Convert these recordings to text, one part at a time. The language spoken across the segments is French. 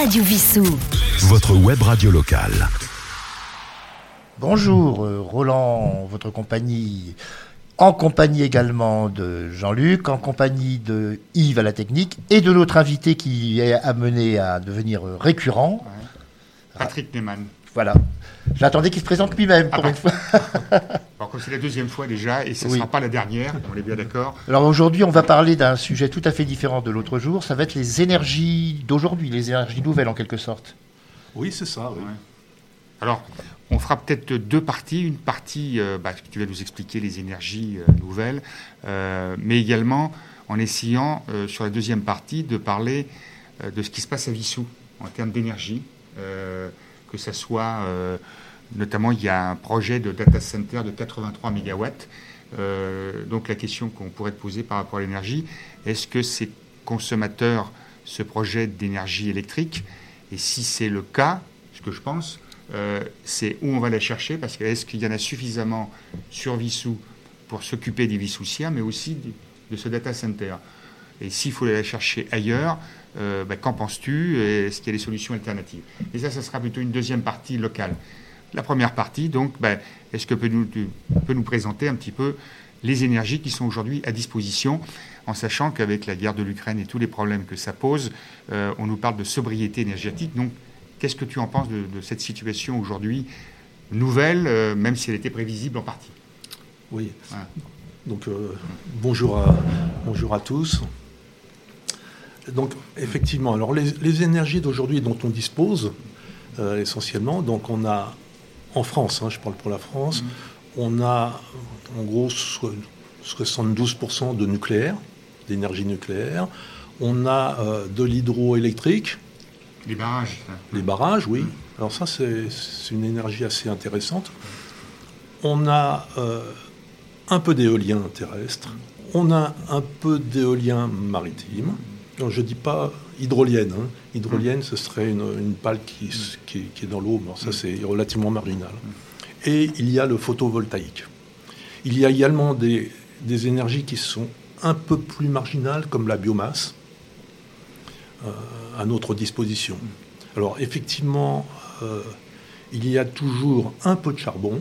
Radio Vissou. Votre web radio locale. Bonjour, euh, Roland, votre compagnie, en compagnie également de Jean-Luc, en compagnie de Yves à la technique et de notre invité qui est amené à devenir récurrent. Patrick Neyman. Voilà. J'attendais qu'il se présente lui-même pour Ah une fois. Alors, comme c'est la deuxième fois déjà, et ce ne Oui. sera pas la dernière, on est bien d'accord. Alors aujourd'hui, on va parler d'un sujet tout à fait différent de l'autre jour. Ça va être les énergies d'aujourd'hui, les énergies nouvelles en quelque sorte. Oui, c'est ça. oui. Ouais. Alors, on fera peut-être deux parties. Une partie, euh, bah, tu vas nous expliquer les énergies euh, nouvelles, euh, mais également en essayant, euh, sur la deuxième partie, de parler euh, de ce qui se passe à Vissou en termes d'énergie, euh, que ça soit, euh, notamment, il y a un projet de data center de 83 mégawatts. Euh, donc la question qu'on pourrait te poser par rapport à l'énergie, est-ce que c'est consommateur ce projet d'énergie électrique? Et si c'est le cas, ce que je pense, euh, c'est où on va la chercher, parce que est-ce qu'il y en a suffisamment sur Vissou pour s'occuper des Vissoussiens, mais aussi de ce data center? Et s'il faut aller la chercher ailleurs, euh, ben, qu'en penses-tu Est-ce qu'il y a des solutions alternatives? Et ça, ça sera plutôt une deuxième partie locale. La première partie, donc, ben, est-ce que peut nous, tu peux nous présenter un petit peu les énergies qui sont aujourd'hui à disposition, en sachant qu'avec la guerre de l'Ukraine et tous les problèmes que ça pose, euh, on nous parle de sobriété énergétique. Donc, qu'est-ce que tu en penses de, de cette situation aujourd'hui nouvelle, euh, même si elle était prévisible en partie? Oui. Voilà. Donc, bonjour, à, bonjour à tous. Donc, effectivement, alors les, les énergies d'aujourd'hui dont on dispose, euh, essentiellement, donc on a, en France, hein, je parle pour la France, on a en gros so- 72% de nucléaire, d'énergie nucléaire. On a euh, de l'hydroélectrique, Les barrages, ça. Les barrages, oui. Alors ça, c'est c'est une énergie assez intéressante. On a euh, un peu d'éolien terrestre. On a un peu d'éolien maritime. Je ne dis pas hydrolienne. hein. Hydrolienne, ce serait une, une pale qui, qui est dans l'eau. ça, c'est relativement marginal. Et il y a le photovoltaïque. Il y a également des, des énergies qui sont un peu plus marginales, comme la biomasse, euh, à notre disposition. Alors effectivement, euh, il y a toujours un peu de charbon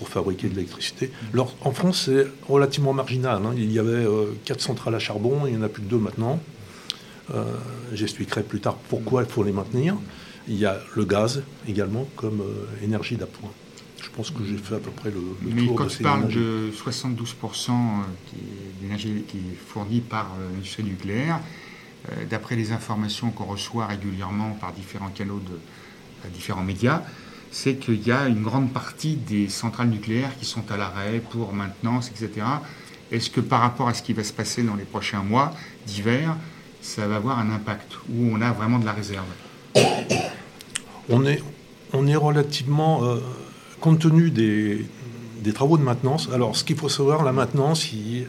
pour fabriquer de l'électricité. Alors en France, c'est relativement marginal. hein. Il y avait euh, quatre centrales à charbon, il n'y en a plus que deux maintenant. Euh, J'expliquerai plus tard pourquoi il faut les maintenir. Il y a le gaz également comme euh, énergie d'appoint. Je pense que j'ai fait à peu près le, le Mais tour quand de tu parles de 72% qui est d'énergie qui est fournie par l'industrie nucléaire, d'après les informations qu'on reçoit régulièrement par différents canaux de à différents médias, c'est qu'il y a une grande partie des centrales nucléaires qui sont à l'arrêt pour maintenance, etc. Est-ce que par rapport à ce qui va se passer dans les prochains mois d'hiver, ça va avoir un impact où on a vraiment de la réserve? On est, on est relativement, euh, compte tenu des, des travaux de maintenance, alors ce qu'il faut savoir, la maintenance, il,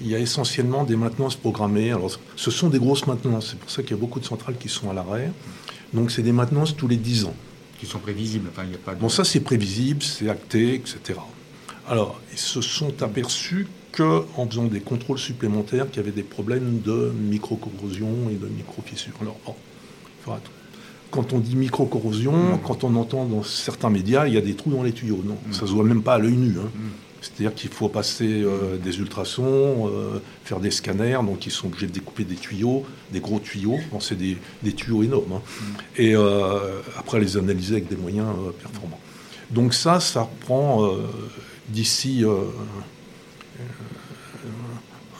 il y a essentiellement des maintenances programmées. Alors ce sont des grosses maintenances, c'est pour ça qu'il y a beaucoup de centrales qui sont à l'arrêt. Donc c'est des maintenances tous les 10 ans. Qui sont prévisibles Enfin, il n'y a pas de... Bon, ça c'est prévisible, c'est acté, etc. Alors, ils se sont aperçus qu'en faisant des contrôles supplémentaires, qu'il y avait des problèmes de micro-corrosion et de micro-fissures. Alors, bon, il faut attendre. Quand on dit micro-corrosion, quand on entend dans certains médias, il y a des trous dans les tuyaux. Non, ça se voit même pas à l'œil nu. hein. C'est-à-dire qu'il faut passer euh, des ultrasons, euh, faire des scanners, donc ils sont obligés de découper des tuyaux, des gros tuyaux. Bon, c'est des, des tuyaux énormes. hein. Et euh, après les analyser avec des moyens performants. Donc ça, ça reprend d'ici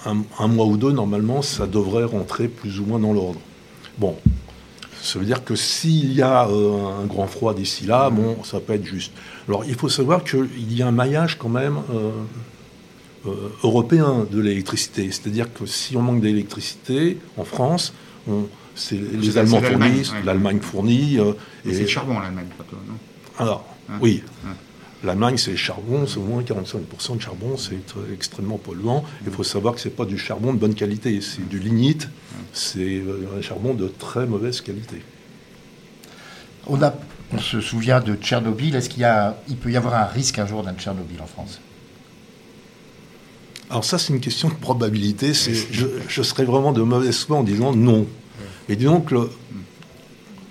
un, un mois ou deux, normalement, ça devrait rentrer plus ou moins dans l'ordre. Bon, ça veut dire que s'il y a euh, un grand froid d'ici là, bon, ça peut être juste. Alors, il faut savoir qu'il y a un maillage quand même euh, euh, européen de l'électricité. C'est-à-dire que si on manque d'électricité en France, on- les Allemands fournissent, ouais. l'Allemagne fournit. euh, c'est le charbon, l'Allemagne, plutôt, non? Alors, Hein oui. Hein. L'Allemagne, c'est le charbon, c'est au moins 45% de charbon, c'est tr- extrêmement polluant. Il faut savoir que ce n'est pas du charbon de bonne qualité, c'est du lignite, c'est euh, un charbon de très mauvaise qualité. On, a, on se souvient de Tchernobyl. Est-ce qu'il y a, il peut y avoir un risque un jour d'un Tchernobyl en France? Alors ça, c'est une question de probabilité. Je, je serais vraiment de mauvaise foi en disant non. Mais disons que le-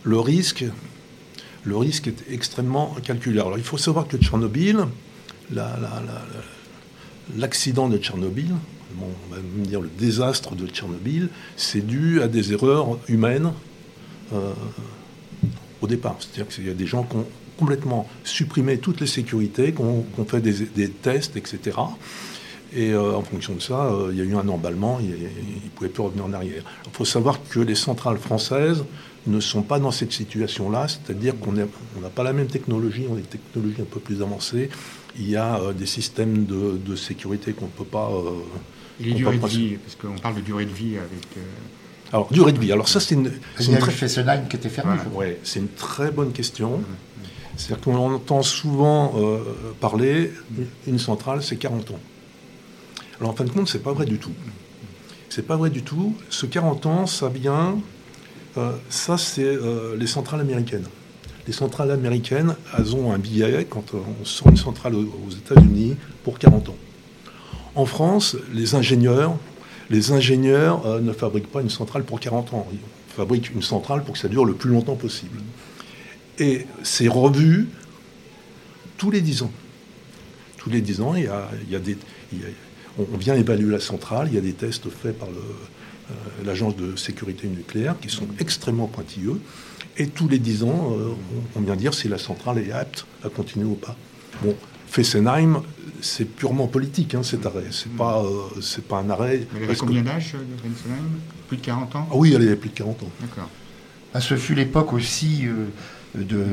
le risque, le risque est extrêmement calculé. Alors il faut savoir que Tchernobyl, l'accident de Tchernobyl, on va me dire le désastre de Tchernobyl, c'est dû à des erreurs humaines euh, au départ. C'est-à-dire qu'il y a des gens qui ont complètement supprimé toutes les sécurités, qui ont, fait des, tests, etc. Et euh, en fonction de ça, euh, il y a eu un emballement, il ne pouvait plus revenir en arrière. Il faut savoir que les centrales françaises ne sont pas dans cette situation-là, c'est-à-dire qu'on n'a pas la même technologie, on a des technologies un peu plus avancées. Il y a euh, des systèmes de, sécurité qu'on ne peut pas. Les durées de vie, parce qu'on parle de durée de vie avec. Alors, durée de vie. Alors, ça, c'est une. C'est une, très... qui était fermé. Ouais, c'est une très bonne question. C'est-à-dire qu'on entend souvent parler, une centrale, c'est 40 ans. Alors en fin de compte, c'est pas vrai du tout. C'est pas vrai du tout. Ce 40 ans, ça vient. Euh, ça, c'est euh, les centrales américaines. Les centrales américaines, elles ont un billet quand on sort une centrale aux États-Unis pour 40 ans. En France, les ingénieurs, les ingénieurs euh, ne fabriquent pas une centrale pour 40 ans. Ils fabriquent une centrale pour que ça dure le plus longtemps possible. Et c'est revu tous les 10 ans. Tous les 10 ans, il y a, il y a des, on, vient évaluer la centrale. Il y a des tests faits par euh, l'Agence de sécurité nucléaire qui sont extrêmement pointilleux. Et tous les 10 ans, euh, on, vient dire si la centrale est apte à continuer ou pas. Bon, Fessenheim, c'est purement politique, hein, cet arrêt. C'est n'est pas, euh, c'est pas un arrêt. Mais elle avait combien d'âge, Fessenheim? Plus de 40 ans? Ah Oui, elle avait plus de 40 ans. D'accord. Ah, ce fut l'époque aussi de,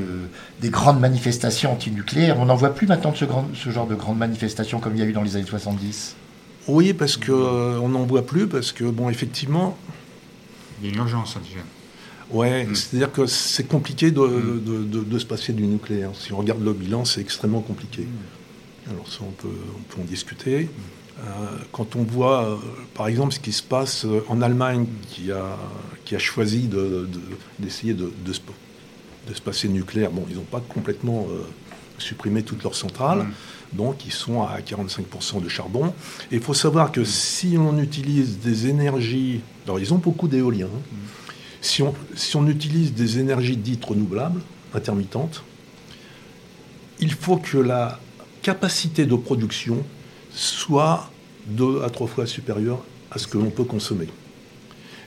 des grandes manifestations antinucléaires. On n'en voit plus maintenant de ce, ce genre de grandes manifestations comme il y a eu dans les années 70. Oui, parce qu'on euh, n'en voit plus, parce que, bon, effectivement. Il y a une urgence, déjà. Ouais, mm. c'est-à-dire que c'est compliqué mm. de, de, se passer du nucléaire. Si on regarde le bilan, c'est extrêmement compliqué. Mm. Alors, ça, on peut, on peut en discuter. Euh, quand on voit, euh, par exemple, ce qui se passe en Allemagne, qui a, qui a choisi d'essayer de, de, se passer nucléaire, bon, ils n'ont pas complètement supprimé toutes leurs centrales donc sont à 45% de charbon. Il faut savoir que si on utilise des énergies, alors ils ont beaucoup d'éolien, hein. si, on, si on utilise des énergies dites renouvelables, intermittentes, il faut que la capacité de production soit deux à trois fois supérieure à ce que l'on peut consommer.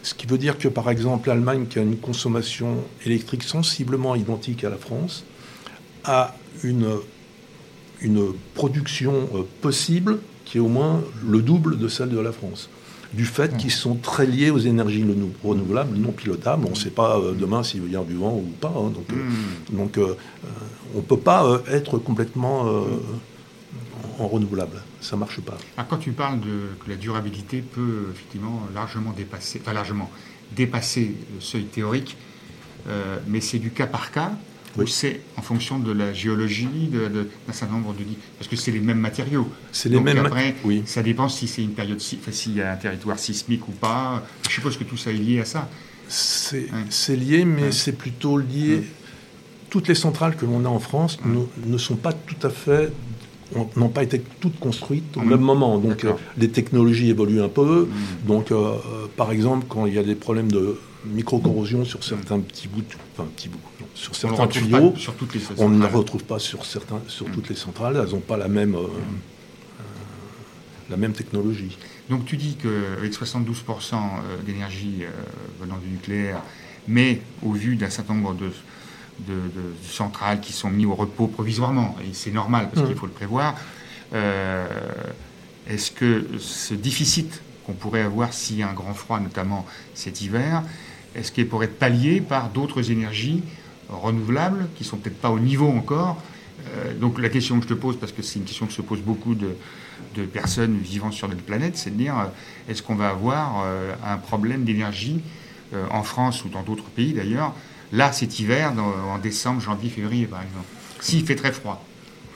Ce qui veut dire que, par exemple, l'Allemagne, qui a une consommation électrique sensiblement identique à la France, a une une production euh, possible qui est au moins le double de celle de la France. Du fait qu'ils sont très liés aux énergies renouvelables, non pilotables. On ne sait pas euh, demain s'il va y avoir du vent ou pas. Hein. donc, euh, hmm. on ne peut pas être complètement en renouvelable. Ça ne marche pas. Ah, quand tu parles de que la durabilité peut effectivement largement dépasser, enfin largement dépasser le seuil théorique, mais c'est du cas par cas c'est en fonction de la géologie, d'un certain nombre de... Parce que c'est les mêmes matériaux. C'est les mêmes après, oui. ça dépend si c'est une période... Enfin, s'il y a un territoire sismique ou pas. Je suppose que tout ça est lié à ça. C'est lié, mais c'est plutôt lié... Toutes les centrales que l'on a en France ne, sont pas tout à fait n'ont pas été toutes construites au même moment. Donc euh, les technologies évoluent un peu. Donc euh, euh, par exemple, quand il y a des problèmes de micro-corrosion sur certains petits bouts, enfin petits bouts, sur certains tuyaux. Sur toutes les on ne les retrouve pas sur, certains, sur toutes les centrales. Elles n'ont pas la même, euh, euh, la même technologie. Donc tu dis qu'avec 72% euh, d'énergie venant du nucléaire, mais au vu d'un certain nombre de, de, centrales qui sont mises au repos provisoirement, et c'est normal parce qu'il mmh. faut le prévoir, est-ce que ce déficit qu'on pourrait avoir s'il y a un grand froid, notamment cet hiver, est-ce qu'il pourrait être pallié par d'autres énergies renouvelables qui sont peut-être pas au niveau encore? Euh, Donc la question que je te pose, parce que c'est une question que se posent beaucoup de, personnes vivant sur notre planète, c'est de dire euh, est-ce qu'on va avoir euh, un problème d'énergie en France ou dans d'autres pays d'ailleurs, là cet hiver, en décembre, janvier, février par exemple, s'il fait très froid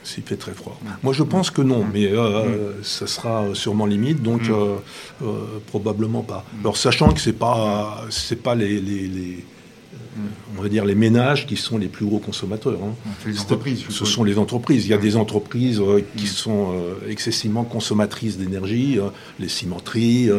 s'il fait très froid. Moi, je pense que non, mais euh, ça sera sûrement limite, donc euh, euh, probablement pas. Alors, sachant que c'est pas, c'est pas les, les, on va dire les ménages qui sont les plus gros consommateurs. Hein. Les entreprises. Ce sont les entreprises. Il y a des entreprises qui sont excessivement consommatrices d'énergie, les cimenteries,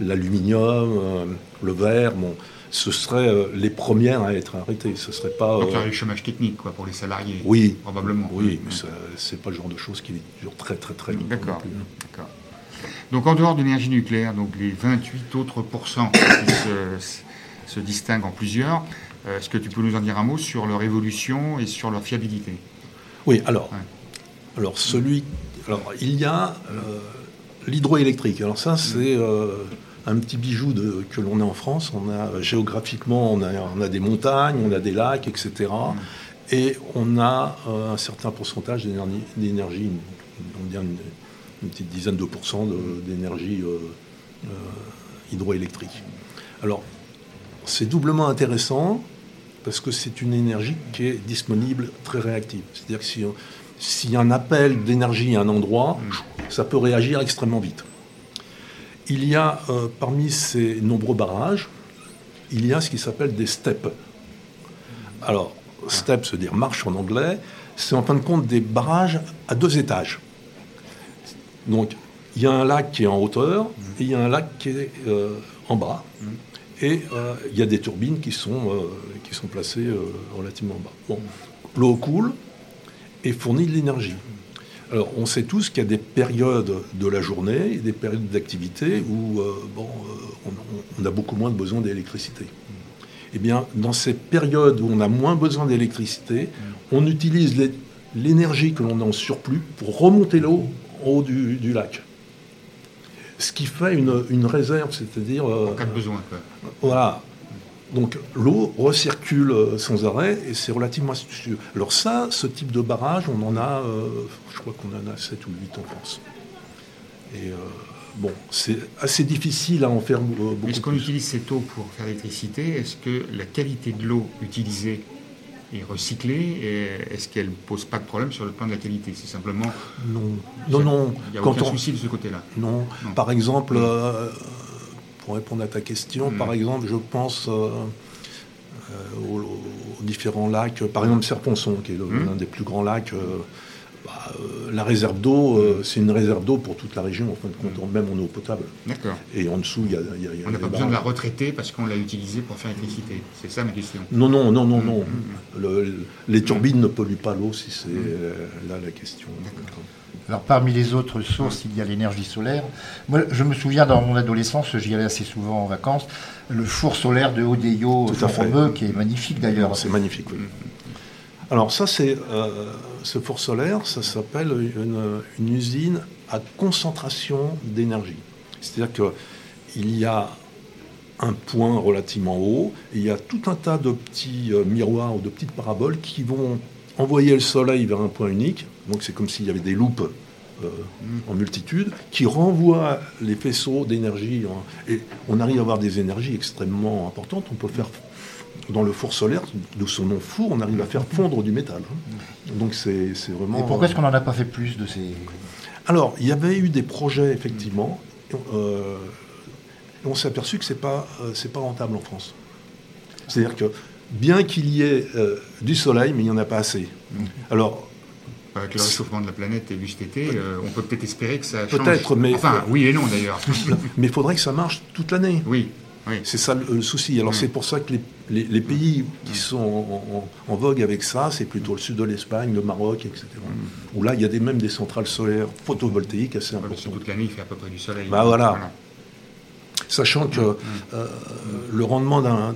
l'aluminium, le verre. Bon, ce seraient euh, les premières à être arrêtées. Ce serait pas. Donc il y euh, aurait le chômage technique quoi, pour les salariés. oui, Probablement. oui, mais Mm. c'est pas le genre de choses qui dure très très très longtemps. D'accord. hein. D'accord. Donc en dehors de l'énergie nucléaire, donc les 28 autres pourcents qui se, se distinguent en plusieurs, euh, est-ce que tu peux nous en dire un mot sur leur évolution et sur leur fiabilité? Oui, alors, Ouais. alors celui, alors il y a euh, l'hydroélectrique. Alors ça, c'est euh, un petit bijou de, que l'on a en France. On a géographiquement, on a, on a des montagnes, on a des lacs, etc. Et on a euh, un certain pourcentage d'énergie, on une, une petite dizaine de pourcents d'énergie euh, euh, hydroélectrique. Alors, c'est doublement intéressant parce que c'est une énergie qui est disponible très réactive. C'est-à-dire que si, s'il y a un appel d'énergie à un endroit, ça peut réagir extrêmement vite. Il y a euh, parmi ces nombreux barrages, il y a ce qui s'appelle des steppes. Alors, step, se dire marche en anglais, c'est en fin de compte des barrages à deux étages. Donc, il y a un lac qui est en hauteur et il y a un lac qui est euh, en bas. Et euh, il y a des turbines qui sont, qui sont placées relativement bas. Bon, l'eau coule et fournit de l'énergie. Alors, on sait tous qu'il y a des périodes de la journée et des périodes d'activité où euh, bon, euh, on, on a beaucoup moins de besoin d'électricité. Eh bien, dans ces périodes où on a moins besoin d'électricité, on utilise l'é- l'énergie que l'on a en surplus pour remonter l'eau en haut du, du lac. Ce qui fait une, une réserve, c'est-à-dire... euh, En cas de besoin. Quoi. voilà. Donc l'eau recircule euh, sans arrêt et c'est relativement astucieux. Alors ça, ce type de barrage, on en a, euh, je crois qu'on en a 7 ou 8 en France. Et euh, bon, c'est assez difficile à en faire beaucoup Est-ce qu'on utilise cette eau pour faire l'électricité? Est-ce que la qualité de l'eau utilisée est recyclée? Et Est-ce qu'elle ne pose pas de problème sur le plan de la qualité? C'est simplement. Non, non, non. Il n'y a Quand aucun on- souci de ce côté-là. Non. Non. Par exemple, euh, pour répondre à ta question, Mm. par exemple, je pense euh, euh, aux, aux différents lacs. Par exemple, Serponçon, qui est Mm. l'un des plus grands lacs. euh, bah, euh, la réserve d'eau, euh, c'est une réserve d'eau pour toute la région, en fin de compte, même en eau potable. D'accord. Et en dessous, il y a, y a- il y a On n'a pas besoin de la retraiter parce qu'on l'a utilisée pour faire l'électricité. C'est ça ma question. Non, non, non, non, Mm, non. mm, Le- le- les turbines ne polluent pas l'eau, si c'est là la question. D'accord. Alors, parmi les autres sources, il y a l'énergie solaire. Moi, je me souviens dans mon adolescence, j'y allais assez souvent en vacances, le four solaire de Odeyo, qui est magnifique d'ailleurs. C'est magnifique. oui. Alors ça, c'est euh, ce four solaire, ça s'appelle une, une usine à concentration d'énergie. C'est-à-dire que il y a un point relativement haut, et il y a tout un tas de petits euh, miroirs ou de petites paraboles qui vont envoyer le soleil vers un point unique. Donc c'est comme s'il y avait des loupes euh, en multitude qui renvoient les faisceaux d'énergie. Et on arrive à avoir des énergies extrêmement importantes. On peut faire dans le four solaire, d'où son nom four, on arrive à faire fondre du métal. hein. Donc c'est c'est vraiment. Et pourquoi est-ce qu'on n'en a pas fait plus de ces... Alors, il y avait eu des projets, effectivement. euh, et on s'est aperçu que ce n'est pas, euh, pas rentable en France. C'est-à-dire que, bien qu'il y ait euh, du soleil, mais il n'y en a pas assez. Alors, Avec le réchauffement de la planète et vu cet été, euh, on peut peut-être espérer que ça change. Peut-être, mais- Enfin, oui et non d'ailleurs. mais il faudrait que ça marche toute l'année. oui, oui. C'est ça le, le souci. Alors, Mm. c'est pour ça que les, les- les pays qui sont en, en- en vogue avec ça, c'est plutôt le sud de l'Espagne, le Maroc, etc. Où là, il y a des, même des centrales solaires photovoltaïques assez Ouais, importantes. toute l'année, il fait à peu près du soleil. Bah, voilà. Sachant que Mm. euh, le rendement d'un.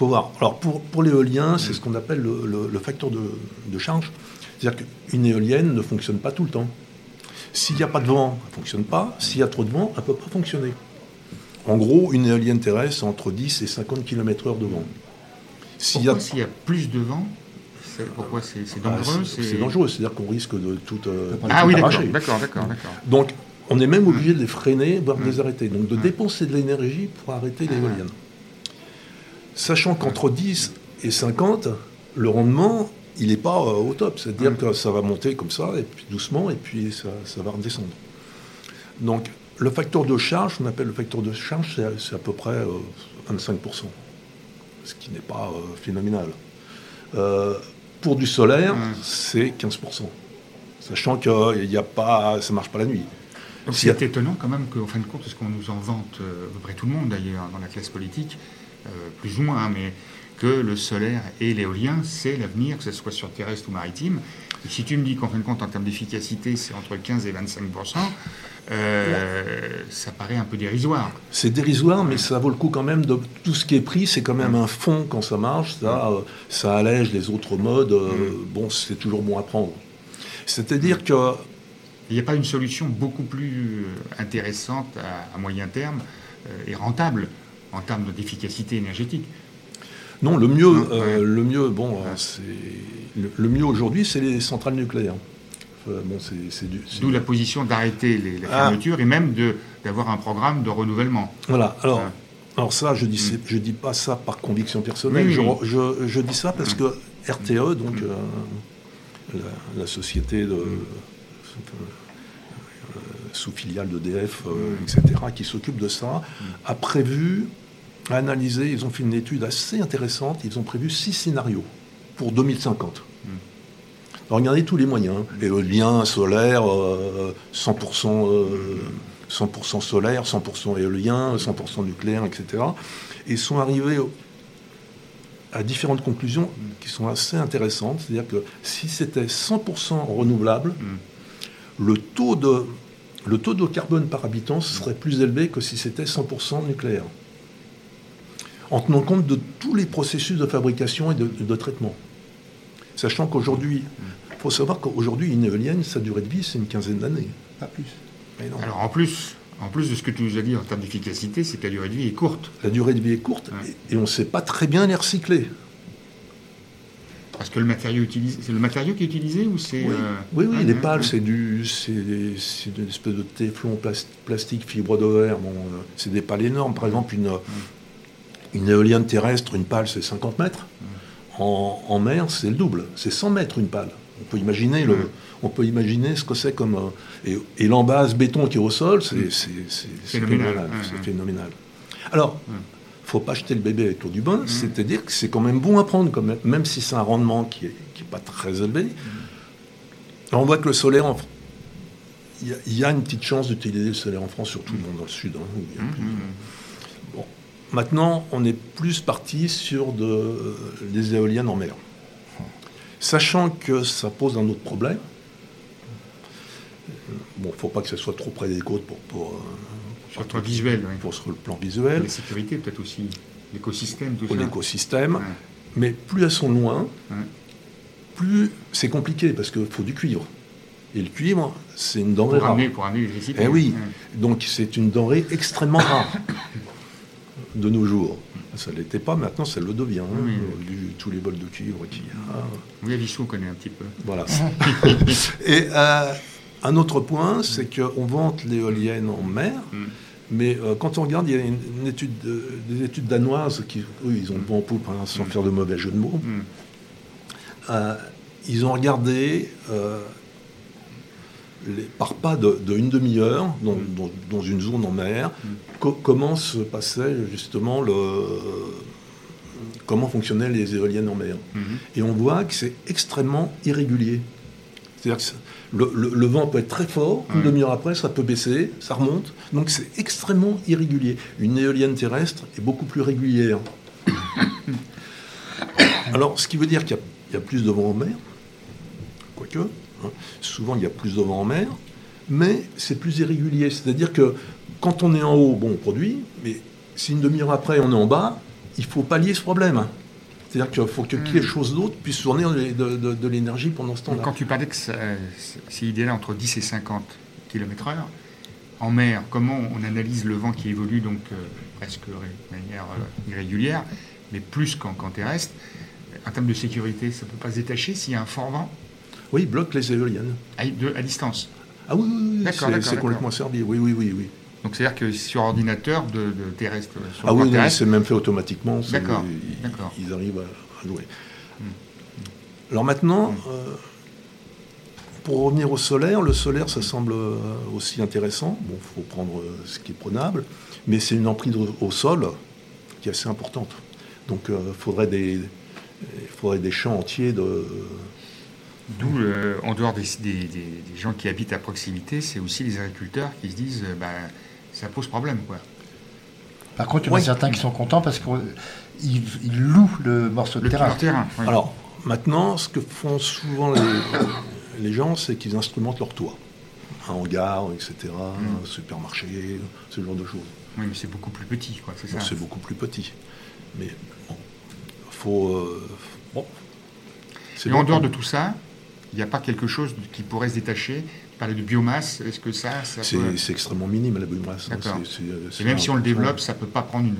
Faut voir. Alors pour, pour l'éolien, c'est ce qu'on appelle le, le- le facteur de, de charge. C'est-à-dire qu'une éolienne ne fonctionne pas tout le temps. S'il n'y a pas de vent, elle ne fonctionne pas. S'il y a trop de vent, elle ne peut pas fonctionner. En gros, une éolienne terrestre, c'est entre 10 et 50 km/h de vent. S'il y a- y plus de vent c'est- Pourquoi c'est Ah, dangereux c'est dangereux, c'est-à-dire qu'on risque de tout, euh, Ah tout oui, d'accord, d'accord. Donc, on est même obligé de les freiner, voire de Mm. les arrêter. Donc, de Mm. dépenser de l'énergie pour arrêter l'éolienne. Sachant qu'entre 10 et 50, le rendement, il n'est pas euh, au top. C'est-à-dire Mm. que ça va monter comme ça, et puis doucement, et puis ça, ça va redescendre. Donc, le facteur de charge, on appelle le facteur de charge, c'est à- peu près euh, 25%. Ce qui n'est pas euh, phénoménal. Euh, pour du solaire, Mm. c'est 15%. Sachant que y a pas, ça ne marche pas la nuit. A- c'est étonnant quand même qu'en fin de compte, ce qu'on nous en vante, euh, à peu près tout le monde d'ailleurs, dans la classe politique, plus ou moins, hein, mais que le solaire et l'éolien, c'est l'avenir, que ce soit sur terrestre ou maritime. Et si tu me dis qu'en fin de compte, en termes d'efficacité, c'est entre 15 et 25% euh, ça paraît un peu dérisoire. C'est dérisoire, mais ça vaut le coup quand même de tout ce qui est pris. C'est quand même un fond quand ça marche. Ça, euh, ça allège les autres modes. Euh. Bon, c'est toujours bon à prendre. C'est-à-dire que. Il n'y a pas une solution beaucoup plus intéressante à, moyen terme et rentable en termes d'efficacité énergétique. Non, le mieux, le mieux, bon, c'est le, mieux aujourd'hui, c'est les centrales nucléaires. D'où la position d'arrêter les, la ah. fermeture et même d'avoir un programme de renouvellement. Voilà. Alors, alors ça, je dis, mm. je dis pas ça par conviction personnelle. Je, je, dis ça parce mm. que RTE, donc mm. euh, la, société de, euh, sous filiale d'EDF, euh, etc., qui s'occupe de ça, a prévu, ils ont fait une étude assez intéressante, ils ont prévu six scénarios pour 2050 regardez tous les moyens. Éolien, solaire, 100%, 100 solaire, 100% éolien, 100% nucléaire, etc. Et sont arrivés à différentes conclusions qui sont assez intéressantes. C'est-à-dire que si c'était 100% renouvelable, le, taux de, le taux de carbone par habitant serait plus élevé que si c'était 100% nucléaire. En tenant compte de tous les processus de fabrication et de, traitement. Sachant qu'aujourd'hui. Il faut savoir qu'aujourd'hui, une éolienne, sa durée de vie, c'est une quinzaine d'années, pas plus. Alors en plus, en plus de ce que tu nous as dit en termes d'efficacité, c'est que la durée de vie est courte. La durée de vie est courte et, on ne sait pas très bien les recycler. Parce que le matériau utilisé, c'est le matériau qui est utilisé ou c'est Oui, euh, oui, les pales, c'est du, c'est une espèce de téflon plastique, fibre de verre. Bon, euh, c'est des pales énormes. Par exemple, une, une éolienne terrestre, une pale, c'est 50 mètres. En, en mer, c'est le double. C'est 100 mètres une pale. On peut imaginer, le, on peut imaginer ce que c'est comme. et, et l'embase béton qui est au sol, c'est phénoménal. C'est phénoménal. Alors, il ne faut pas jeter le bébé avec l'eau du bain, c'est-à-dire que c'est quand même bon à prendre, quand même, même si c'est un rendement qui n'est qui est pas très élevé. on voit que le solaire, il y, a une petite chance d'utiliser le solaire en France, surtout dans le sud. Hein. Maintenant, on est plus parti sur de, des éoliennes en mer. Sachant que ça pose un autre problème. Bon, il ne faut pas que ce soit trop près des côtes pour. pour euh, sur le plan visuel. Pour le plan visuel. La sécurité, peut-être aussi. L'écosystème, tout pour L'écosystème. Mais plus elles sont loin, plus c'est compliqué parce qu'il faut du cuivre. Et le cuivre, c'est une denrée pour rare. pour amener l'électricité. Eh oui. Donc c'est une denrée extrêmement rare de nos jours. Ça ne l'était pas, maintenant ça le devient. Hein, tous les bols de cuivre qu'il y a. Oui, à on connaît un petit peu. Voilà. Et euh, un autre point, c'est qu'on vante l'éolienne en mer. Mm. Mais euh, quand on regarde, il y a une, étude des études danoises qui, eux, ils ont le bon poupe, hein, sans mm. faire de mauvais jeu de mots. Mm. Euh, ils ont regardé les, par pas de, une demi-heure dans, une zone en mer, comment se passait justement le, comment fonctionnaient les éoliennes en mer? Mhm. Et on voit que c'est extrêmement irrégulier. C'est-à-dire que le, vent peut être très fort, une demi-heure après, ça peut baisser, ça remonte. Donc c'est extrêmement irrégulier. Une éolienne terrestre est beaucoup plus régulière. Alors, ce qui veut dire qu'il y, a plus de vent en mer, quoique. Souvent, il y a plus de vent en mer, mais c'est plus irrégulier. C'est-à-dire que quand on est en haut, bon, on produit, mais si une demi-heure après, on est en bas, il faut pallier ce problème. C'est-à-dire qu'il faut que quelque hmm. chose d'autre puisse fournir de, l'énergie pendant ce temps-là. Quand tu parlais que c'est idéal entre 10 et 50 km/h, en mer, comment on analyse le vent qui évolue donc euh, presque de manière euh, irrégulière, mais plus qu'en terrestre En termes de sécurité, ça ne peut pas se détacher s'il y a un fort vent? Oui, bloque les éoliennes. À, à distance Ah oui, oui, oui c'est complètement servi. Oui, oui, oui, oui. Donc c'est-à-dire que sur ordinateur de, de terrestre. Sur ah oui, c'est même fait automatiquement. D'accord. Ils, arrivent à, jouer. Hmm. Alors maintenant, hmm. euh, pour revenir au solaire, le solaire, ça semble euh, aussi intéressant. Bon, il faut prendre euh, ce qui est prenable, mais c'est une emprise au sol qui est assez importante. Donc il faudrait des, faudrait des champs entiers de D'où, euh, en dehors des, gens qui habitent à proximité, c'est aussi les agriculteurs qui se disent euh, bah, ça pose problème. Quoi. Par contre, il y en a Oui. certains qui sont contents parce qu'ils ils louent le morceau de Le terrain. leur terrain. oui. Alors, maintenant, ce que font souvent les, les gens, c'est qu'ils instrumentent leur toit. Un hangar, etc., Mm. un supermarché, ce genre de choses. Oui, mais c'est beaucoup plus petit, quoi, c'est ça. C'est beaucoup plus petit. Mais bon, faut. euh, bon. Et bon en dehors de tout ça, il n'y a pas quelque chose qui pourrait se détacher? Parler de biomasse, est-ce que ça, ça C'est peut... c'est extrêmement minime la biomasse. hein. D'accord. C'est- c'est- c'est Et même si on le développe, ça peut pas prendre une...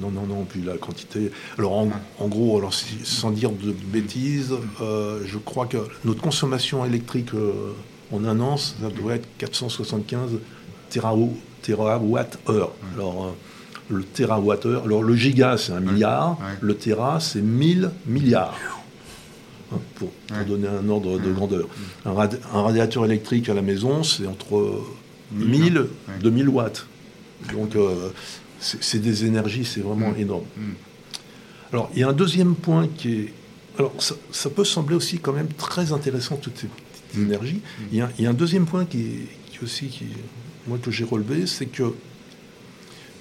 Non, non, non, puis la quantité. Alors, en, Ah. en gros, alors, si- sans dire de bêtises, euh, je crois que notre consommation électrique euh, en un an, ça doit être 475 térawatts heure. Alors, euh, le térawattheure, alors le giga, c'est un milliard, ouais. le téra, c'est 1000 milliards. Hein, pour, pour Ouais. donner un ordre de grandeur. Un, radi- un radiateur électrique à la maison, c'est entre 1000, 1000 ouais. 2000 watts. Donc, euh, c'est des énergies, c'est vraiment Mm. énorme. Mm. Alors, il y a un deuxième point qui est. Alors, ça, ça peut sembler aussi quand même très intéressant, toutes ces petites Mm. énergies. Il y, a, il y a un deuxième point qui, est, qui est aussi, qui, moi, que j'ai relevé, c'est que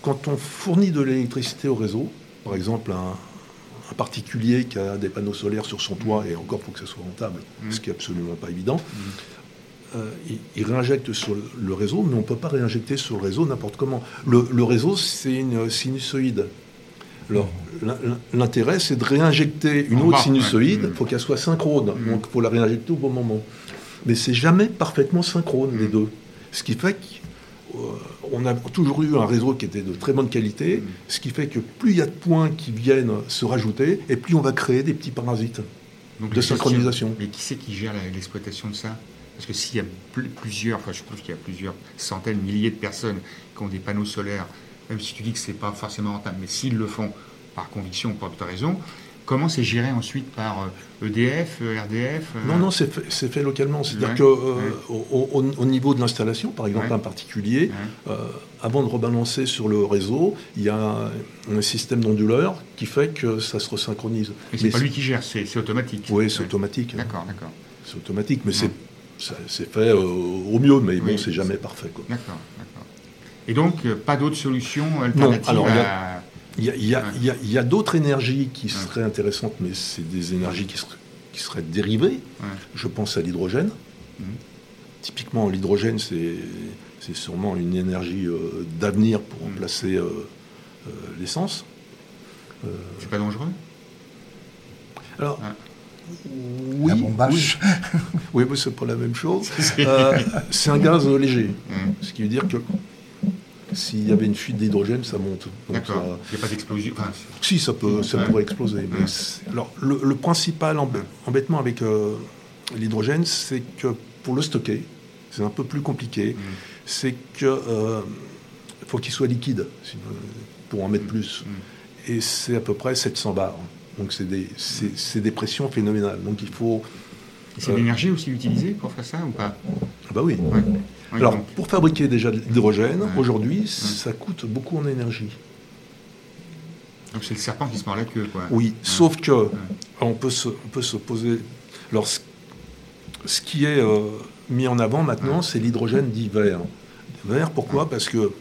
quand on fournit de l'électricité au réseau, par exemple, un, un particulier qui a des panneaux solaires sur son toit, et encore, faut que ça soit rentable, Mm. ce qui est absolument pas évident, euh, il, il réinjecte sur le, réseau, mais on ne peut pas réinjecter sur le réseau n'importe comment. Le, le réseau, c'est une sinusoïde. Alors, l'in- l'intérêt, c'est de réinjecter une En autre sinusoïde, ouais. il faut qu'elle soit synchrone, Mm. donc il faut la réinjecter au bon moment. Mais c'est jamais parfaitement synchrone, les Mm. deux. Ce qui fait qu'on a toujours eu un réseau qui était de très bonne qualité, ce qui fait que plus il y a de points qui viennent se rajouter, et plus on va créer des petits parasites. Donc, de synchronisation. Mais qui c'est qui gère l'exploitation de ça? Parce que s'il y a pl- plusieurs, enfin je trouve qu'il y a plusieurs centaines, milliers de personnes qui ont des panneaux solaires, même si tu dis que c'est pas forcément rentable, mais s'ils le font par conviction ou pour d'autres raisons, comment c'est géré ensuite par euh, EDF, euh, RDF euh, Non, non, c'est fait, localement. C'est-à-dire Ouais, ouais. au, au- au niveau de l'installation, par exemple, Ouais. un particulier, euh, avant de rebalancer sur le réseau, il y a un, un système d'onduleur qui fait que ça se resynchronise. Mais c'est pas lui qui gère, c'est automatique. Oui, c'est automatique. D'accord, d'accord, C'est automatique, mais c'est fait euh, au mieux, mais bon, Oui. c'est jamais parfait. quoi. d'accord, d'accord. Et donc, pas d'autres solutions alternatives alors, il y à... Il y a, d'autres énergies qui seraient intéressantes, mais c'est des énergies qui seraient, qui seraient dérivées. Ouais. Je pense à l'hydrogène. Mhm. Typiquement, l'hydrogène, c'est sûrement une énergie euh, d'avenir pour Mhm. remplacer euh, euh, l'essence. Euh, C'est pas dangereux? Alors, Ouais. oui, La oui, oui, mais c'est pas la même chose. Euh, c'est un gaz léger, Mhm. ce qui veut dire que s'il y avait une fuite d'hydrogène, ça monte. D'accord. Il n'y a pas d'explosion. Enfin, Si, ça, peut, ça Ouais. pourrait exploser. Ouais. alors, le, le principal embê- embêtement avec euh, l'hydrogène, c'est que pour le stocker, c'est un peu plus compliqué. Mm. C'est que euh, faut qu'il soit liquide pour en mettre plus. Mm. Et c'est à peu près 700 bars. Donc c'est des, pressions phénoménales. Donc il faut... C'est Euh. l'énergie aussi utilisée pour faire ça ou pas? Ah bah oui. Ouais. Alors, pour fabriquer déjà de l'hydrogène, Ouais. aujourd'hui, ça coûte beaucoup en énergie. donc c'est le serpent qui se mord la queue, quoi. Oui, sauf que on peut se, on peut se poser. Alors, ce, ce qui est euh, mis en avant maintenant, c'est l'hydrogène dit vert. Vert, pourquoi Parce que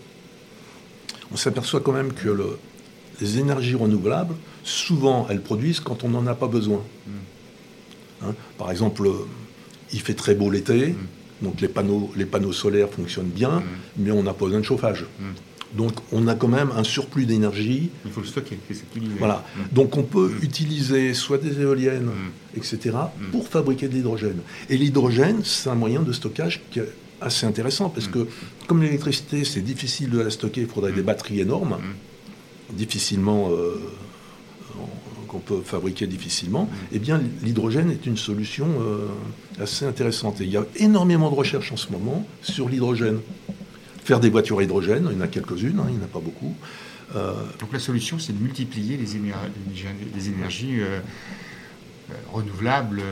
on s'aperçoit quand même que le- les énergies renouvelables, souvent, elles produisent quand on n'en a pas besoin. Hein, par exemple, il fait très beau l'été, donc les panneaux, les panneaux solaires fonctionnent bien, mais on n'a pas besoin de chauffage. Donc, on a quand même un surplus d'énergie Il faut le stocker, voilà. Mm. Donc on peut utiliser soit des éoliennes, Mm. etc., pour fabriquer de l'hydrogène. Et l'hydrogène, c'est un moyen de stockage qui est assez intéressant parce Mm. que comme l'électricité, c'est difficile de la stocker, il faudrait des batteries énormes, Mm. difficilement euh, qu'on peut fabriquer difficilement. Eh bien, l'hydrogène est une solution euh, assez intéressante. Et il y a énormément de recherches en ce moment sur l'hydrogène. Faire des voitures à hydrogène, il y en a quelques-unes, hein, il n'y en a pas beaucoup. Euh, Donc la solution, c'est de multiplier les, éner- les énergies euh, renouvelables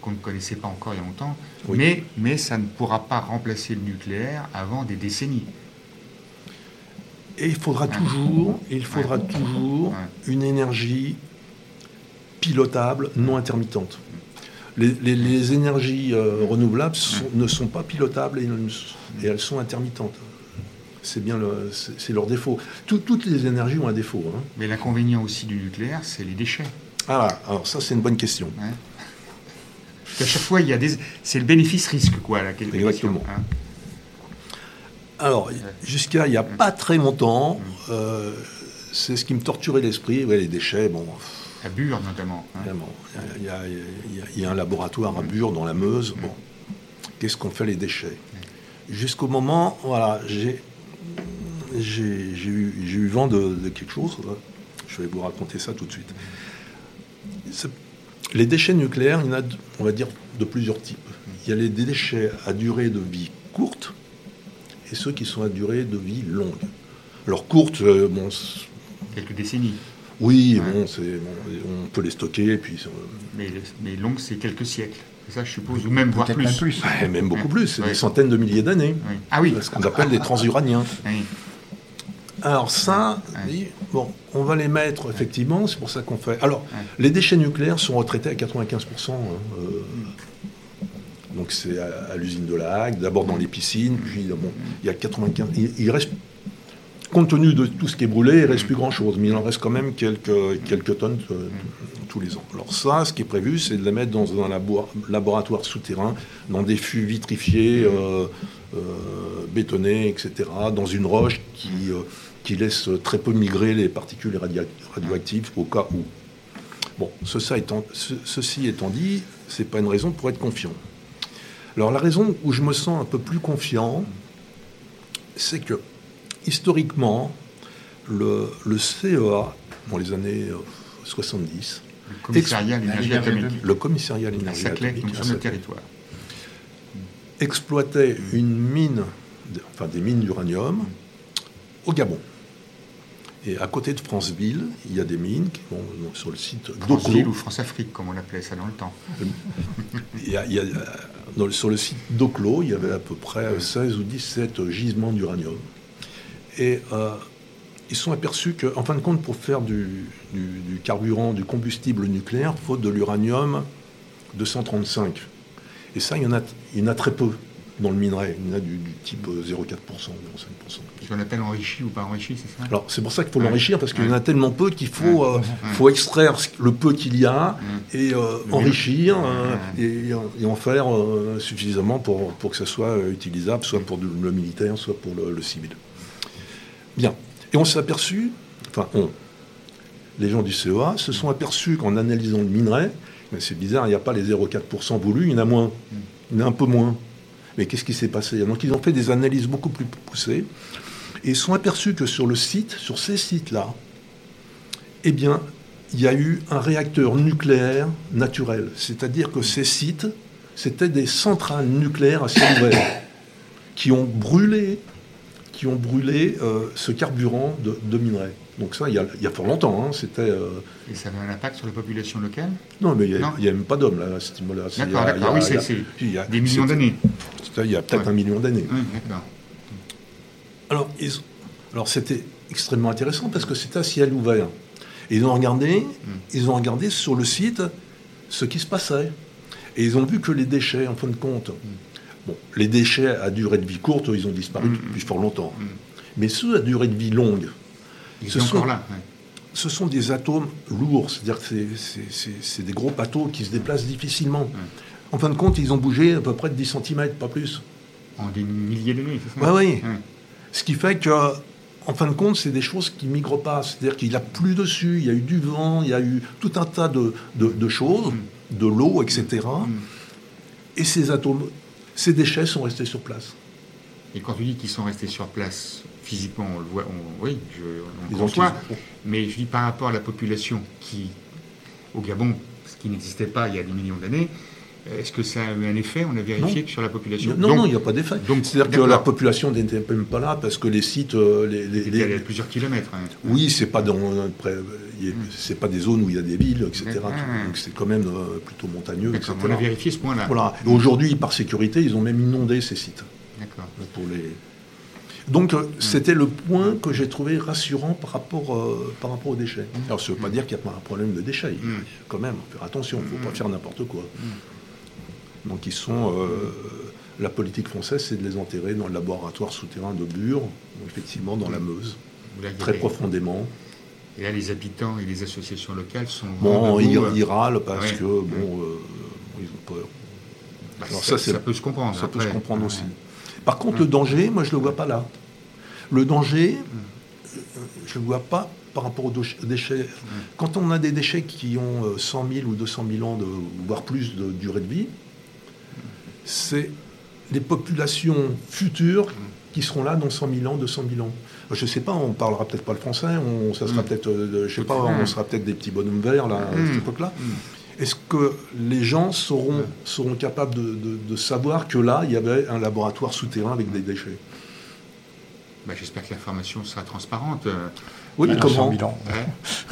qu'on ne connaissait pas encore il y a longtemps. Oui. Mais, mais ça ne pourra pas remplacer le nucléaire avant des décennies. Et il faudra Ouais. toujours, il faudra toujours une énergie pilotable, non intermittente. Les, les- les énergies euh, renouvelables sont- ne sont pas pilotables et, elles sont intermittentes. c'est bien le, c'est c'est leur défaut. Tout- toutes les énergies ont un défaut. hein. Mais l'inconvénient aussi du nucléaire, c'est les déchets. Ah, alors ça, c'est une bonne question. Parce qu'à chaque fois, il y a des. C'est le bénéfice-risque, quoi, la question, Exactement. hein. Alors, jusqu'à il n'y a pas très longtemps, euh, c'est ce qui me torturait l'esprit. Ouais, les déchets, bon, À Bure, notamment. hein. il y, a- il y a- il y a- il y a un laboratoire à Bure, dans la Meuse. Bon, qu'est-ce qu'on fait les déchets Jusqu'au moment, voilà, j'ai eu, vent de, de quelque chose. Je vais vous raconter ça tout de suite. Les déchets nucléaires, il y en a, on va dire, de plusieurs types. Il y a les déchets à durée de vie courte et ceux qui sont à durée de vie longue. Alors courte, euh, bon, Quelques décennies. Oui, Ouais. bon, c'est, bon, on peut les stocker, et puis euh, Mais, mais longue, c'est quelques siècles. Ça, je suppose. Ou même, voire plus. même plus. ouais, même beaucoup Ouais. plus, c'est Ouais. des centaines de milliers d'années. Oui. Ah oui. Ce qu'on appelle des transuraniens. Alors ça, Ouais. dit, bon, on va les mettre effectivement, c'est pour ça qu'on fait. Alors, Ouais. les déchets nucléaires sont retraités à 95%. hein, euh, donc c'est à, à l'usine de la Hague, d'abord dans les piscines, puis bon, il y a 95. Il, il reste, compte tenu de tout ce qui est brûlé, il reste plus grand chose, mais il en reste quand même quelques, quelques tonnes euh, tous les ans. Alors ça, ce qui est prévu, c'est de les mettre dans un labo- laboratoire souterrain, dans des fûts vitrifiés, euh, euh, bétonnés, etc., dans une roche qui, qui laisse très peu migrer les particules radioactives au cas où. Bon, ceci étant, ce- ceci étant dit, c'est pas une raison pour être confiant. Alors la raison où je me sens un peu plus confiant, c'est que historiquement, le, le CEA, dans les années euh, 70, Le commissariat à l'énergie atomique. le commissariat à l'énergie atomique sur Saclay, territoire. exploitait une mine, enfin des mines d'uranium, au Gabon. Et à côté de Franceville, il y a des mines qui vont sur le site France-Ville d'Oclo. ou France-Afrique, comme on l'appelait ça dans le temps. Il y a- il y a, euh, dans le- sur le site d'Oclo, il y avait à peu près 16 ou 17 gisements d'uranium. Et euh, ils sont aperçus qu'en fin de compte, pour faire du, du- du carburant, du combustible nucléaire, il faut de l'uranium 235. Et ça, il y en a, il y en a très peu dans le minerai. Il y en a du, du type euh, 0,4%, 0,5%. Ce qu'on appelle enrichi ou pas enrichi, c'est ça? Alors, c'est pour ça qu'il faut Ouais. l'enrichir, parce qu'il y en a tellement peu qu'il faut, Ouais. euh, faut extraire le peu qu'il y a et euh, enrichir euh, Ouais. et, en- et en faire euh, suffisamment pour, pour que ça soit utilisable, soit pour le militaire, soit pour le, le civil. Bien. Et on s'est aperçu, enfin, les gens du CEA se sont aperçus qu'en analysant le minerai, mais c'est bizarre, il n'y a pas les 0,4% voulus, il y en a moins. Il y en a un peu moins. Mais qu'est-ce qui s'est passé? Donc ils ont fait des analyses beaucoup plus poussées et ils sont aperçus que sur le site, sur ces sites-là, eh bien, il y a eu un réacteur nucléaire naturel. C'est-à-dire que ces sites, c'était des centrales nucléaires à ciel ouvert qui ont brûlé, qui ont brûlé euh, ce carburant de, de minerai. Donc ça, il y a, il y a fort longtemps. hein, c'était euh, Et ça avait un impact sur la population locale? Non, mais il n'y a, même pas d'hommes là à ce niveau-là. C'est- il y D'accord, a- d'accord. Oui, c'est- des millions d'années. Il y a peut-être Ouais. un million d'années. Oui, d'accord. Alors, ils- alors c'était extrêmement intéressant parce que c'était à ciel ouvert. Et ils ont regardé, ils ont regardé sur le site ce qui se passait. Et ils ont vu que les déchets, en fin de compte, bon, les déchets à durée de vie courte, ils ont disparu Mm. depuis fort longtemps. Mais ceux à durée de vie longue, Ils Ce sont encore là. ouais. ce sont des atomes lourds, c'est-à-dire que c'est- des gros bateaux qui se déplacent difficilement. En fin de compte, ils ont bougé à peu près de 10 cm, pas plus. En des milliers d'années, c'est ça oui. Ouais. Ce qui fait que, en fin de compte, c'est des choses qui migrent pas. C'est-à-dire qu'il a plu dessus, il y a eu du vent, il y a eu tout un tas de, de- de choses, de l'eau, etc. Et ces atomes, ces déchets sont restés sur place. Et quand tu dis qu'ils sont restés sur place physiquement, on le voit, on- oui, je, on conçoit, mais je dis par rapport à la population qui, au Gabon, ce qui n'existait pas il y a des millions d'années, est-ce que ça a eu un effet? On a vérifié Non. que sur la population Non, Donc, non, il n'y a pas d'effet. donc, C'est-à-dire que la population n'était même pas là parce que les sites, euh, les, les- il y a plusieurs kilomètres. hein. oui, c'est pas dans, c'est pas des zones où il y a des villes, etc. D'accord. Donc c'est quand même euh, plutôt montagneux, etc. On a vérifié ce point-là. Voilà. Aujourd'hui, par sécurité, ils ont même inondé ces sites. D'accord. pour les... Donc euh, c'était le point que j'ai trouvé rassurant par rapport, euh, par rapport aux déchets. Alors ça ne veut pas dire qu'il n'y a pas un problème de déchets. Quand même, faut faire attention, il ne faut pas faire n'importe quoi. Donc ils sont euh, la politique française, c'est de les enterrer dans le laboratoire souterrain de Bure, effectivement dans la Meuse, très profondément. Et là, les habitants et les associations locales sont. Bon, ils, ils, râlent parce que, bon, ils ont peur. Bah, Alors ça, ça, peut se comprendre. Ça peut se comprendre aussi. Par contre, le danger, moi, je ne le vois pas là. Le danger, euh, je ne le vois pas par rapport aux déchets. Quand on a des déchets qui ont 100 euh, 000 ou 200 000 ans, de, voire plus de durée de vie, c'est les populations futures qui seront là dans 100 000 ans, 200 000 ans. Je ne sais pas, on parlera peut-être pas le français, on, ça sera mm. peut-être, euh, je sais pas, on sera peut-être des petits bonhommes verts là, à cette mm. époque-là. Mm. Est-ce que les gens seront, seront capables de, savoir que là, il y avait un laboratoire souterrain avec des déchets? Bah, J'espère que l'information sera transparente. Oui, mais comment 100 000 ans.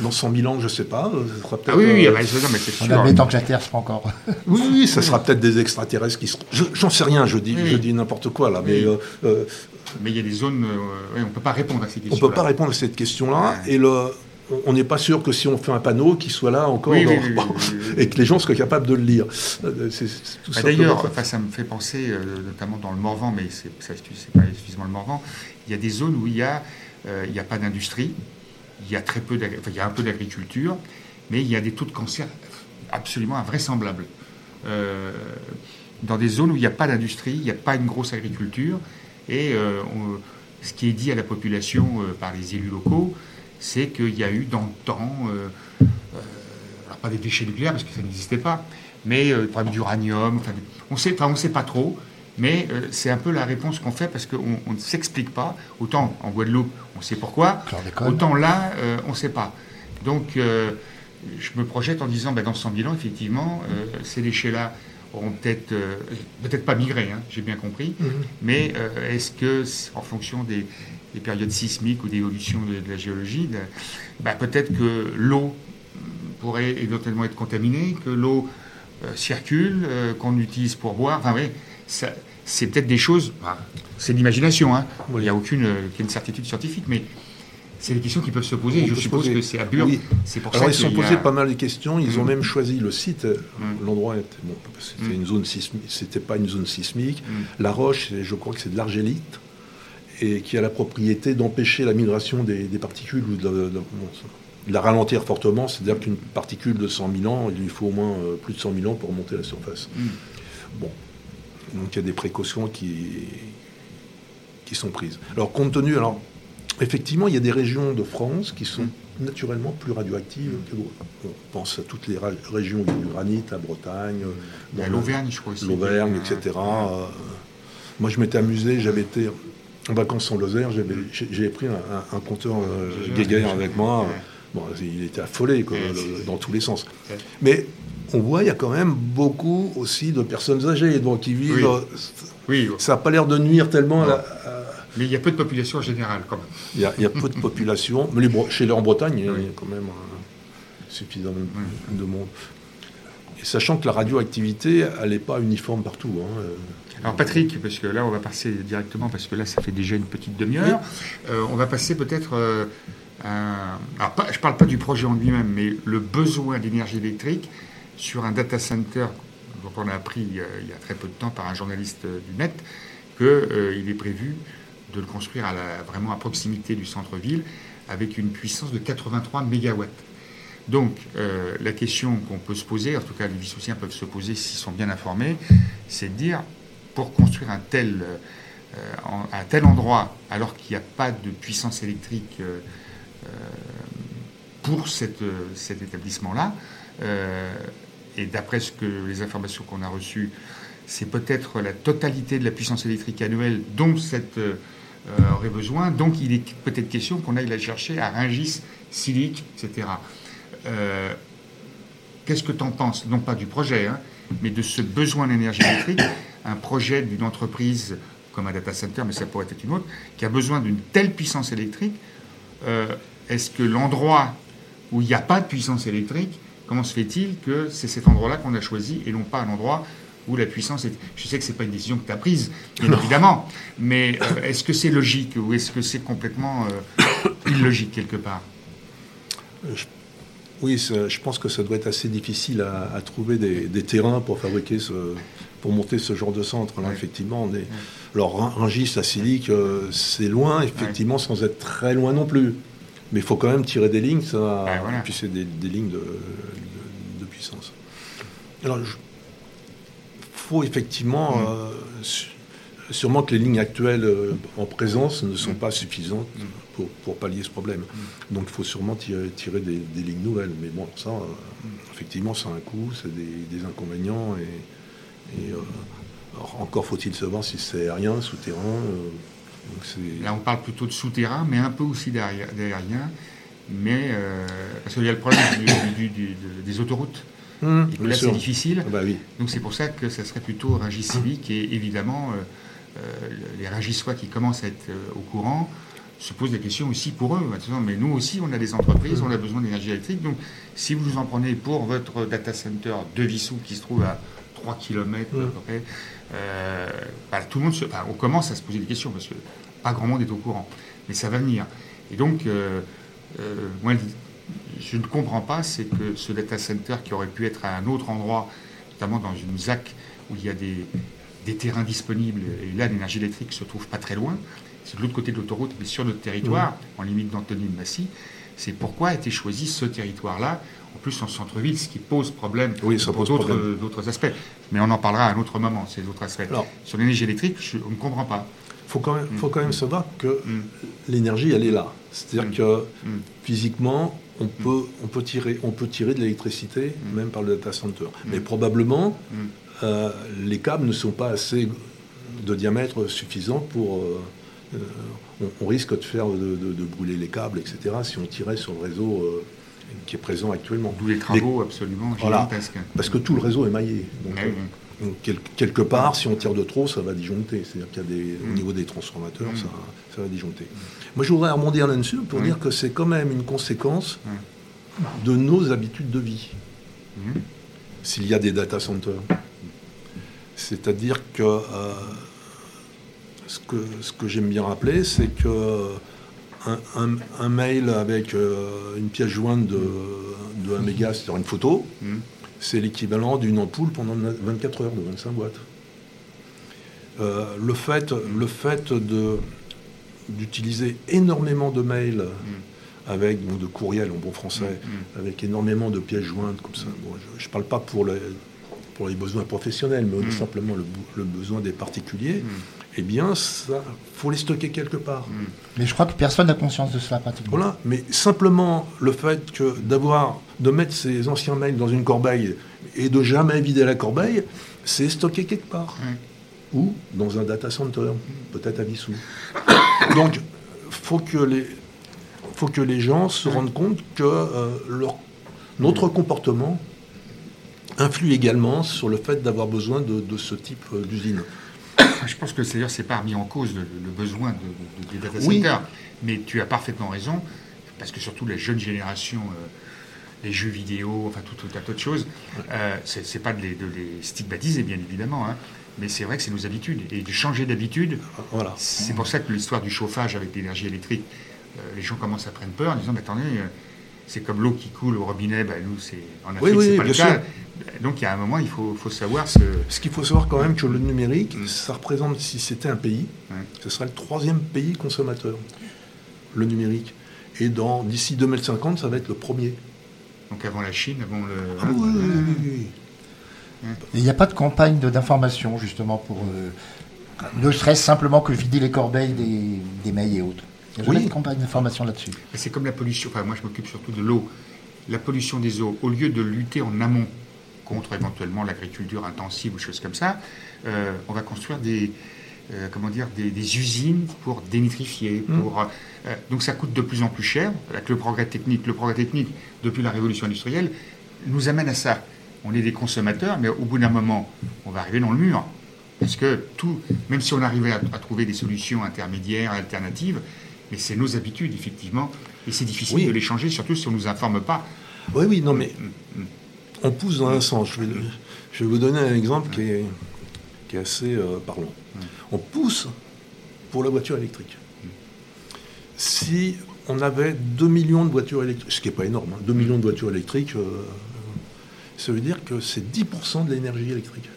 Dans 100 000 ans, je ne sais pas. Ça ah oui, oui, euh, bah, mais c'est sûr. On tant que la Terre sera encore. oui, oui, ça sera peut-être des extraterrestres qui seront. J'en sais rien, je dis, je dis n'importe quoi là. Mais, euh, euh, mais il y a des zones. on ne peut pas répondre à ces questions. On ne peut pas répondre à cette question-là. Et le, on n'est pas sûr que si on fait un panneau, qu'il soit là encore, et que les gens soient capables de le lire. Bah, d'ailleurs, ça me fait penser, notamment dans le Morvan, mais ce n'est pas exclusivement le Morvan, il y a des zones où il y a euh, il n'y a pas d'industrie, il y a très peu, il y a un peu d'agriculture, mais il y a des taux de cancer absolument invraisemblables. Euh, dans des zones où il n'y a pas d'industrie, il n'y a pas une grosse agriculture, et euh, ce qui est dit à la population par les élus locaux, c'est qu'il y a eu dans le temps, alors pas des déchets nucléaires parce que ça n'existait pas, mais problème d'uranium, on sait, on ne sait pas trop, mais euh, c'est un peu la réponse qu'on fait parce qu'on ne s'explique pas. Autant en Guadeloupe, on sait pourquoi. Autant là, euh, on ne sait pas. Donc, euh, je me projette en disant, ben, dans 100 000 ans, effectivement, ces déchets-là auront peut-être, peut-être pas migré, hein, j'ai bien compris, mhm. mais est-ce que, en fonction des, périodes sismiques ou d'évolution de, la géologie, ben, peut-être que l'eau pourrait éventuellement être contaminée, que l'eau circule, qu'on utilise pour boire. Enfin, oui, c'est peut-être des choses, bah, c'est l'imagination, hein. il n'y a aucune une certitude scientifique, mais c'est des questions qui peuvent se poser. je suppose que c'est à Bure. C'est pour Alors, ils se sont posés pas mal de questions. Ils ont mm. même choisi le site. Mm. L'endroit était bon, c'était mm. une zone sismique. C'était pas une zone sismique. La roche, je crois que c'est de l'argélite et qui a la propriété d'empêcher la migration des, particules ou de, la ralentir fortement. C'est-à-dire qu'une particule de 100 000 ans, il lui faut au moins euh, plus de 100 000 ans pour remonter à la surface. Bon, donc il y a des précautions qui, qui sont prises. Alors compte tenu, alors effectivement, il y a des régions de France qui sont naturellement plus radioactives que d'autres. On pense à toutes les régions du granit, la Bretagne, l'Auvergne, je crois aussi. L'Auvergne, etc. Euh, moi, je m'étais amusé, j'avais été en vacances en Lozère, j'ai pris un, compteur euh, avec moi. Bon, il était affolé dans tous les sens. Mais on voit, il y a quand même beaucoup aussi de personnes âgées, donc qui vivent. Oui. Ça n'a pas l'air de nuire tellement à Mais il y a peu de population en général, quand même. Il y a, peu de population. Mais chez les en Bretagne, il y a quand même euh, suffisamment de monde. Et sachant que la radioactivité, elle n'est pas uniforme partout. Hein, euh. Alors Patrick, parce que là on va passer directement, parce que là ça fait déjà une petite demi-heure, euh, on va passer peut-être à... Alors, je ne parle pas du projet en lui-même, mais le besoin d'énergie électrique sur un data center dont on a appris il y a très peu de temps par un journaliste du net qu'il euh, est prévu de le construire à vraiment à proximité du centre-ville avec une puissance de 83 MW. Donc euh, la question qu'on peut se poser, en tout cas les vissoussiens peuvent se poser s'ils sont bien informés, c'est de dire pour construire un tel, euh, un tel endroit alors qu'il n'y a pas de puissance électrique pour cet établissement-là, et d'après ce que les informations qu'on a reçues, c'est peut-être la totalité de la puissance électrique annuelle dont cette euh, aurait besoin. Donc il est peut-être question qu'on aille la chercher à Ringis, Silic, etc. Euh, qu'est-ce que tu en penses? Non pas du projet, hein, mais de ce besoin d'énergie électrique. Un projet d'une entreprise comme un data center, mais ça pourrait être une autre, qui a besoin d'une telle puissance électrique. Euh, est-ce que l'endroit où il n'y a pas de puissance électrique Comment se fait-il que c'est cet endroit-là qu'on a choisi et non pas un endroit où la puissance est... Je sais que ce n'est pas une décision que tu as prise, bien évidemment, mais euh, est-ce que c'est logique ou est-ce que c'est complètement euh, illogique quelque part? Oui, je pense que ça doit être assez difficile à, trouver des, terrains pour fabriquer ce, pour monter ce genre de centre. Là, effectivement, on est. Alors, Rungis, la Silic, euh, c'est loin, effectivement, sans être très loin non plus. Mais il faut quand même tirer des lignes, ça. Et puis, c'est des, lignes de, puissance. Alors, il faut effectivement. Mm. Euh, sûrement que les lignes actuelles euh, en présence ne sont mm. pas suffisantes mm. pour, pallier ce problème. Donc, il faut sûrement tirer, des, lignes nouvelles. Mais bon, ça, effectivement, ça a un coût, c'est des, inconvénients. Et, et encore faut-il savoir si c'est aérien, souterrain. Euh, Là, on parle plutôt de souterrain, mais un peu aussi d'aérien. Mais euh, parce qu'il y a le problème des autoroutes. Et là, c'est difficile. Ah bah Donc c'est pour ça que ça serait plutôt Rungis Civique. Et évidemment, euh, les Rungisois qui commencent à être au courant se posent des questions aussi pour eux. Mais nous aussi, on a des entreprises, on a besoin d'énergie électrique. Donc si vous vous en prenez pour votre data center de Vissou qui se trouve à 3 km à hum. peu près, euh, bah, tout le monde on commence à se poser des questions parce que pas grand monde est au courant. Mais ça va venir. Et donc, euh, euh, moi, je ne comprends pas, c'est que ce data center qui aurait pu être à un autre endroit, notamment dans une ZAC où il y a des, terrains disponibles, et là l'énergie électrique se trouve pas très loin, c'est de l'autre côté de l'autoroute, mais sur notre territoire, en limite d'Antony de Massy, c'est pourquoi a été choisi ce territoire-là en plus en centre-ville, ce qui pose problème oui, ça pour d'autres aspects. Mais on en parlera à un autre moment, ces autres aspects. Sur l'énergie électrique, je, on ne comprend pas. Il faut quand même, faut quand même savoir que mm. l'énergie, elle est là. C'est-à-dire mm. que mm. physiquement, on peut, on, peut tirer, on peut tirer de l'électricité, même par le data center. Mais probablement, euh, les câbles ne sont pas assez de diamètre suffisant pour... Euh, euh, on, risque de faire de, brûler les câbles, etc. Si on tirait sur le réseau qui est présent actuellement. D'où les travaux absolument gigantesques. parce que tout le réseau est maillé. Donc, euh, quelque part, si on tire de trop, ça va disjoncter. C'est-à-dire qu'il y a des, au mm. niveau des transformateurs, mm. ça, va disjoncter. Moi, je voudrais rebondir là-dessus pour dire que c'est quand même une conséquence de nos habitudes de vie. Mm. S'il y a des data centers. C'est-à-dire que, euh, ce que ce que j'aime bien rappeler, c'est que un, mail avec euh, une pièce jointe de, de 1 méga, c'est-à-dire une photo, hmm. c'est l'équivalent d'une ampoule pendant 24 heures de 25 watts. Euh, le fait, le fait de, d'utiliser énormément de mails hmm. avec de courriels en bon français, hmm. avec énormément de pièces jointes comme ça. je ne parle pas pour les, pour les besoins professionnels, mais simplement le, le, besoin des particuliers eh bien, ça faut les stocker quelque part. Hmm. Mais je crois que personne n'a conscience de cela pratiquement. Voilà, mais simplement le fait que d'avoir de mettre ces anciens mails dans une corbeille et de jamais vider la corbeille, c'est stocker quelque part. Hmm. Ou dans un data center, peut-être à Vissou. Donc, faut que les faut que les gens se hmm. rendent compte que euh, leur, notre comportement influe également sur le fait d'avoir besoin de, de ce type euh, d'usine. Je pense que d'ailleurs, c'est pas remis en cause le, besoin de, des data centers. Mais tu as parfaitement raison, parce que surtout la jeune génération, euh, les jeux vidéo, enfin tout, un tas de choses, euh, c'est pas de les, de les, stigmatiser, bien évidemment. Hein, mais c'est vrai que c'est nos habitudes. Et de changer d'habitude, voilà. c'est pour ça que l'histoire du chauffage avec l'énergie électrique, euh, les gens commencent à prendre peur en disant, mais attendez, c'est comme l'eau qui coule au robinet, bah, nous, c'est en Afrique, c'est pas le cas. Donc il y a un moment, il faut, savoir ce... Ce qu'il faut savoir quand même que le numérique, mm. ça représente, si c'était un pays, ce serait le troisième pays consommateur, le numérique. Et dans d'ici 2050, ça va être le premier. Donc avant la Chine, avant le... Ah, oui, oui, oui, Il n'y a pas de campagne d'information justement pour... Euh, ne serait-ce simplement que vider les corbeilles des, des mails et autres. Il n'y a de campagne d'information là-dessus. C'est comme la pollution, enfin moi je m'occupe surtout de l'eau. La pollution des eaux, au lieu de lutter en amont contre éventuellement l'agriculture intensive ou choses comme ça, euh, on va construire des, euh, comment dire, des, usines pour dénitrifier. Pour, euh, donc ça coûte de plus en plus cher. Avec le progrès technique, le progrès technique depuis la révolution industrielle nous amène à ça. On est des consommateurs, mais au bout d'un moment, on va arriver dans le mur. Parce que tout, même si on arrivait à, trouver des solutions intermédiaires, alternatives, mais c'est nos habitudes, effectivement, et c'est difficile de les changer, surtout si on ne nous informe pas. Oui, oui, non, mais mmh, mmh on pousse dans un sens. Je vais, vous donner un exemple qui est, assez euh, parlant. On pousse pour la voiture électrique. Si on avait 2 millions de voitures électriques, ce qui n'est pas énorme, 2 hein, millions de voitures électriques, euh, ça veut dire que c'est 10% de l'énergie électrique.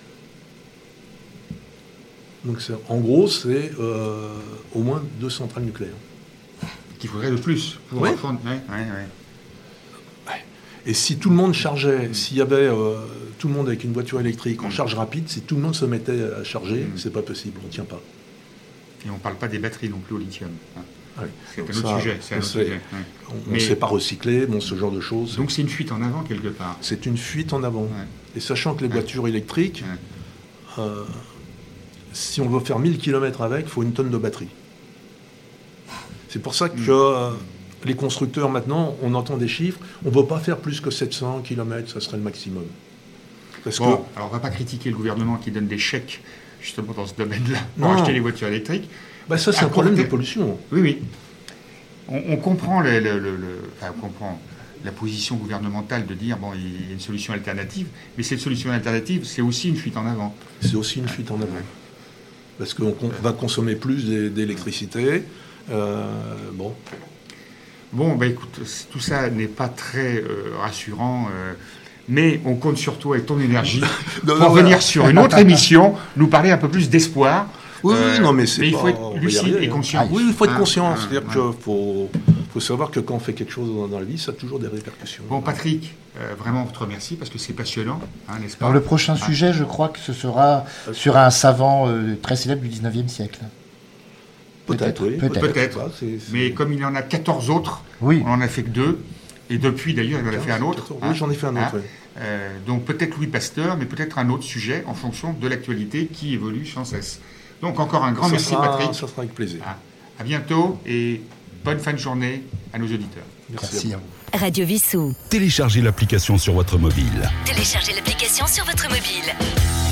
Donc en gros, c'est euh, au moins deux centrales nucléaires. Qu'il faudrait de plus pour Oui. Et si tout le monde chargeait, s'il y avait euh, tout le monde avec une voiture électrique en charge rapide, si tout le monde se mettait à charger, Mm. c'est pas possible, on tient pas. Et on ne parle pas des batteries non plus au lithium. hein. Ouais. C'est un autre ça, sujet. Un on autre sujet, ouais. On ne sait pas recycler, bon, ce genre de choses. Donc c'est une fuite en avant quelque part. c'est une fuite en avant. Ouais. Et sachant que les voitures électriques, euh, si on veut faire 1000 km avec, il faut une tonne de batterie. C'est pour ça que Mm. Les constructeurs, maintenant, on entend des chiffres, on ne veut pas faire plus que 700 km, ça serait le maximum. Parce Bon, que alors on va pas critiquer le gouvernement qui donne des chèques justement dans ce domaine-là pour Non. acheter les voitures électriques. bah, ça, c'est un problème de pollution. Oui, oui. On, on comprend le, le- le- le- enfin, on comprend la position gouvernementale de dire bon, il y a une solution alternative, mais cette solution alternative, c'est aussi une fuite en avant. C'est aussi une fuite en avant. Parce qu'on va consommer plus d'é- d'électricité. Euh, bon, Bon, bah écoute, tout ça n'est pas très euh, rassurant, euh, mais on compte sur toi et ton énergie Non, pour non, venir voilà. sur une autre émission, nous parler un peu plus d'espoir. Oui, oui, Euh, non, mais c'est il pas- faut être lucide arriver, et hein. conscient. Oui, il faut être Hein, conscient. hein, C'est-à-dire hein. qu'il faut, faut savoir que quand on fait quelque chose dans, dans la vie, ça a toujours des répercussions. Bon, Patrick, euh, vraiment, on te remercie parce que c'est passionnant, hein, n'est-ce pas? Alors le prochain Ah. sujet, je crois que ce sera sur un savant euh, très célèbre du 19e siècle. Peut-être, oui. peut-être. je sais Peut-être. pas, c'est- c'est- Mais comme il y en a 14 autres, Oui. on en a fait que deux. Et depuis, d'ailleurs, il en a fait un autre. Oui, hein. j'en ai fait un Hein autre. oui. Euh, donc peut-être Louis Pasteur, mais peut-être un autre sujet en fonction de l'actualité qui évolue sans cesse. Donc encore un grand Ça merci sera- Patrick. Ça sera avec plaisir. Ah, À bientôt et bonne fin de journée à nos auditeurs. Merci. à Merci vous. à vous. hein. Radio Vissou. Téléchargez l'application sur votre mobile. Téléchargez l'application sur votre mobile.